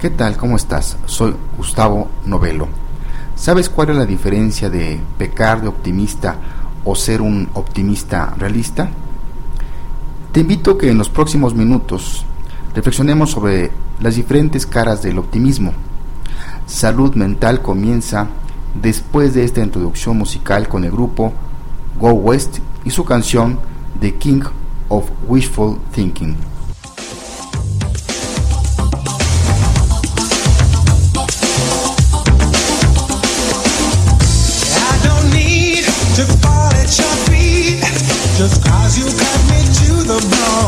¿Qué tal? ¿Cómo estás? Soy Gustavo Novelo. ¿Sabes cuál es la diferencia de pecar de optimista o ser un optimista realista? Te invito a que en los próximos minutos reflexionemos sobre las diferentes caras del optimismo. Salud Mental comienza después de esta introducción musical con el grupo Go West y su canción The King of Wishful Thinking. To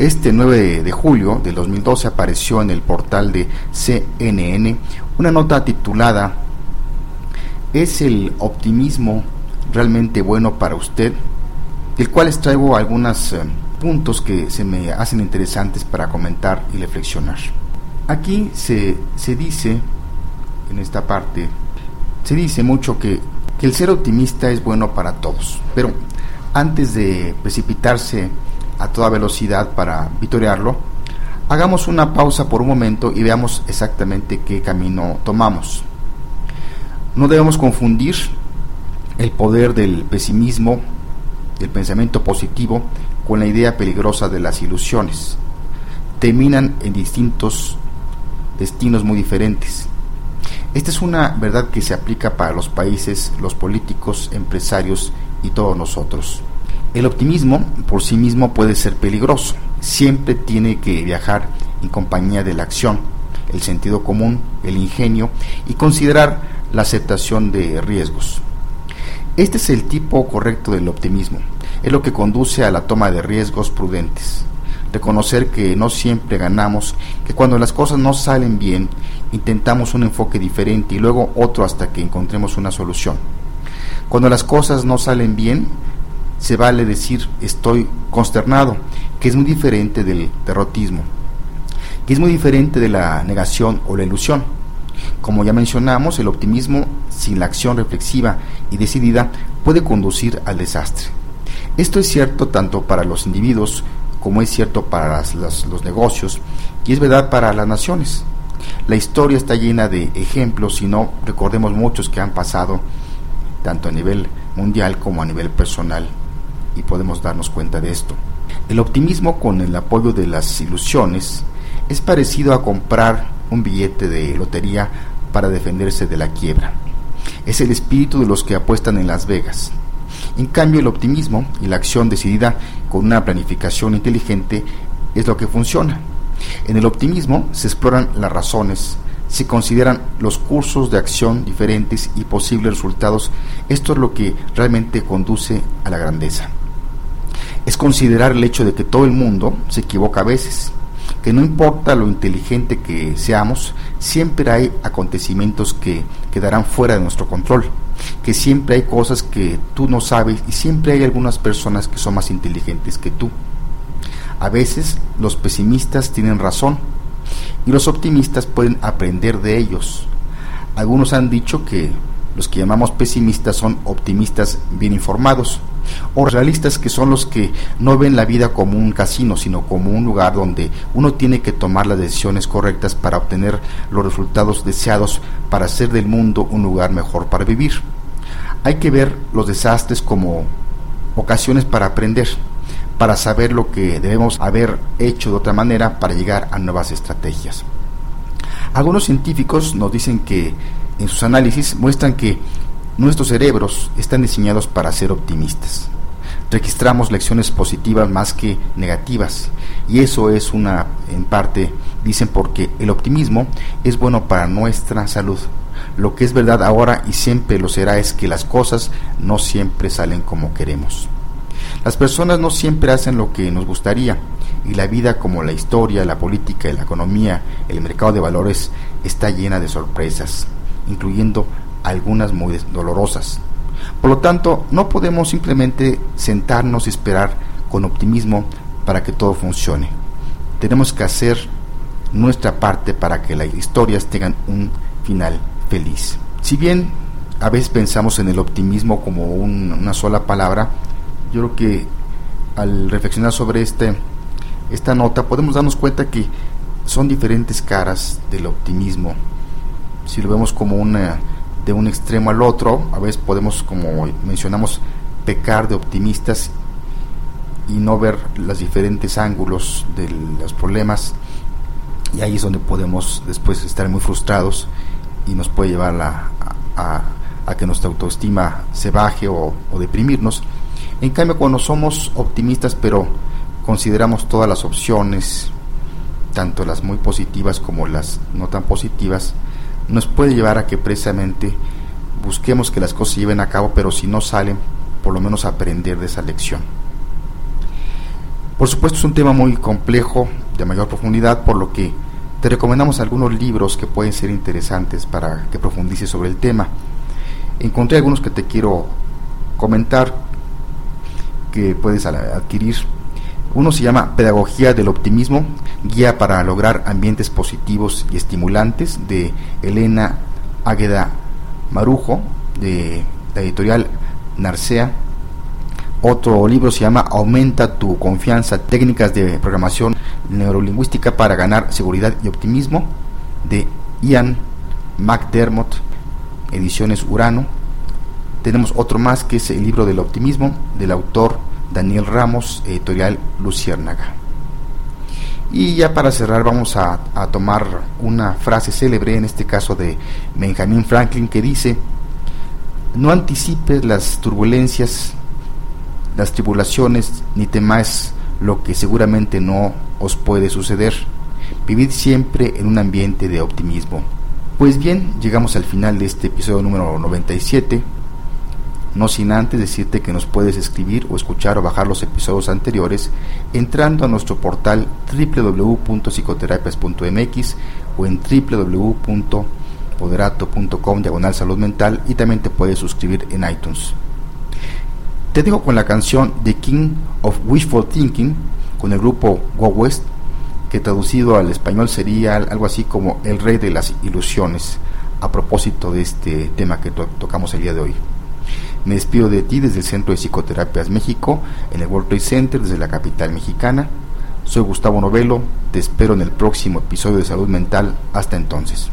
Este 9 de julio del 2012 apareció en el portal de CNN una nota titulada ¿Es el optimismo realmente bueno para usted? Del cual les traigo algunos eh, puntos que se me hacen interesantes para comentar y reflexionar. Aquí se, se dice, en esta parte, se dice mucho que, que el ser optimista es bueno para todos, pero antes de precipitarse a toda velocidad para vitorearlo, hagamos una pausa por un momento y veamos exactamente qué camino tomamos. No debemos confundir el poder del pesimismo, del pensamiento positivo, con la idea peligrosa de las ilusiones. Terminan en distintos destinos muy diferentes. Esta es una verdad que se aplica para los países, los políticos, empresarios y todos nosotros. El optimismo por sí mismo puede ser peligroso. Siempre tiene que viajar en compañía de la acción, el sentido común, el ingenio y considerar la aceptación de riesgos. Este es el tipo correcto del optimismo. Es lo que conduce a la toma de riesgos prudentes. Reconocer que no siempre ganamos, que cuando las cosas no salen bien, intentamos un enfoque diferente y luego otro hasta que encontremos una solución. Cuando las cosas no salen bien, se vale decir estoy consternado, que es muy diferente del derrotismo, que es muy diferente de la negación o la ilusión. Como ya mencionamos, el optimismo sin la acción reflexiva y decidida puede conducir al desastre. Esto es cierto tanto para los individuos como es cierto para los negocios y es verdad para las naciones. La historia está llena de ejemplos y no recordemos muchos que han pasado tanto a nivel mundial como a nivel personal y podemos darnos cuenta de esto. El optimismo con el apoyo de las ilusiones es parecido a comprar un billete de lotería para defenderse de la quiebra. Es el espíritu de los que apuestan en Las Vegas. En cambio, el optimismo y la acción decidida con una planificación inteligente es lo que funciona. En el optimismo se exploran las razones, se consideran los cursos de acción diferentes y posibles resultados. Esto es lo que realmente conduce a la grandeza. Es considerar el hecho de que todo el mundo se equivoca a veces, que no importa lo inteligente que seamos, siempre hay acontecimientos que quedarán fuera de nuestro control, que siempre hay cosas que tú no sabes y siempre hay algunas personas que son más inteligentes que tú. A veces los pesimistas tienen razón y los optimistas pueden aprender de ellos. Algunos han dicho que los que llamamos pesimistas son optimistas bien informados o realistas que son los que no ven la vida como un casino, sino como un lugar donde uno tiene que tomar las decisiones correctas para obtener los resultados deseados para hacer del mundo un lugar mejor para vivir. Hay que ver los desastres como ocasiones para aprender, para saber lo que debemos haber hecho de otra manera para llegar a nuevas estrategias. Algunos científicos nos dicen que en sus análisis muestran que nuestros cerebros están diseñados para ser optimistas. registramos lecciones positivas más que negativas. Y eso es una, en parte, dicen porque el optimismo es bueno para nuestra salud. Lo que es verdad ahora y siempre lo será es que las cosas no siempre salen como queremos. Las personas no siempre hacen lo que nos gustaría y la vida como la historia, la política, la economía, el mercado de valores está llena de sorpresas, incluyendo algunas muy dolorosas. Por lo tanto, no podemos simplemente sentarnos y esperar con optimismo para que todo funcione. Tenemos que hacer nuestra parte para que las historias tengan un final feliz. Si bien a veces pensamos en el optimismo como un, una sola palabra, yo creo que al reflexionar sobre este, esta nota podemos darnos cuenta que son diferentes caras del optimismo. Si lo vemos como una de un extremo al otro, a veces podemos, como mencionamos, pecar de optimistas y no ver los diferentes ángulos de los problemas y ahí es donde podemos después estar muy frustrados y nos puede llevar a, a, que nuestra autoestima se baje o, o deprimirnos. En cambio, cuando somos optimistas pero consideramos todas las opciones, tanto las muy positivas como las no tan positivas, nos puede llevar a que precisamente busquemos que las cosas se lleven a cabo, pero si no salen, por lo menos aprender de esa lección. Por supuesto es un tema muy complejo, de mayor profundidad, por lo que te recomendamos algunos libros que pueden ser interesantes para que profundices sobre el tema. Encontré algunos que te quiero comentar que puedes adquirir. Uno se llama Pedagogía del Optimismo, guía para lograr ambientes positivos y estimulantes de Elena Águeda Marujo, de la editorial Narcea. Otro libro se llama Aumenta tu confianza, técnicas de programación neurolingüística para ganar seguridad y optimismo, de Ian McDermott, ediciones Urano. Tenemos otro más que es el libro del optimismo, del autor Daniel Ramos, editorial Luciérnaga. Y ya para cerrar vamos a, tomar una frase célebre, en este caso de Benjamin Franklin, que dice, no anticipes las turbulencias, las tribulaciones, ni temáis lo que seguramente no os puede suceder. Vivid siempre en un ambiente de optimismo. Pues bien, llegamos al final de este episodio número 97 no sin antes decirte que nos puedes escribir o escuchar o bajar los episodios anteriores entrando a nuestro portal www.psicoterapias.mx o en www.poderato.com diagonal salud mental y también te puedes suscribir en iTunes. Te dejo con la canción The King of Wishful Thinking con el grupo Go West que traducido al español sería algo así como el rey de las ilusiones a propósito de este tema que to tocamos el día de hoy. Me despido de ti desde el Centro de Psicoterapias México, en el World Trade Center, desde la capital mexicana. Soy Gustavo Novelo, te espero en el próximo episodio de Salud Mental. Hasta entonces.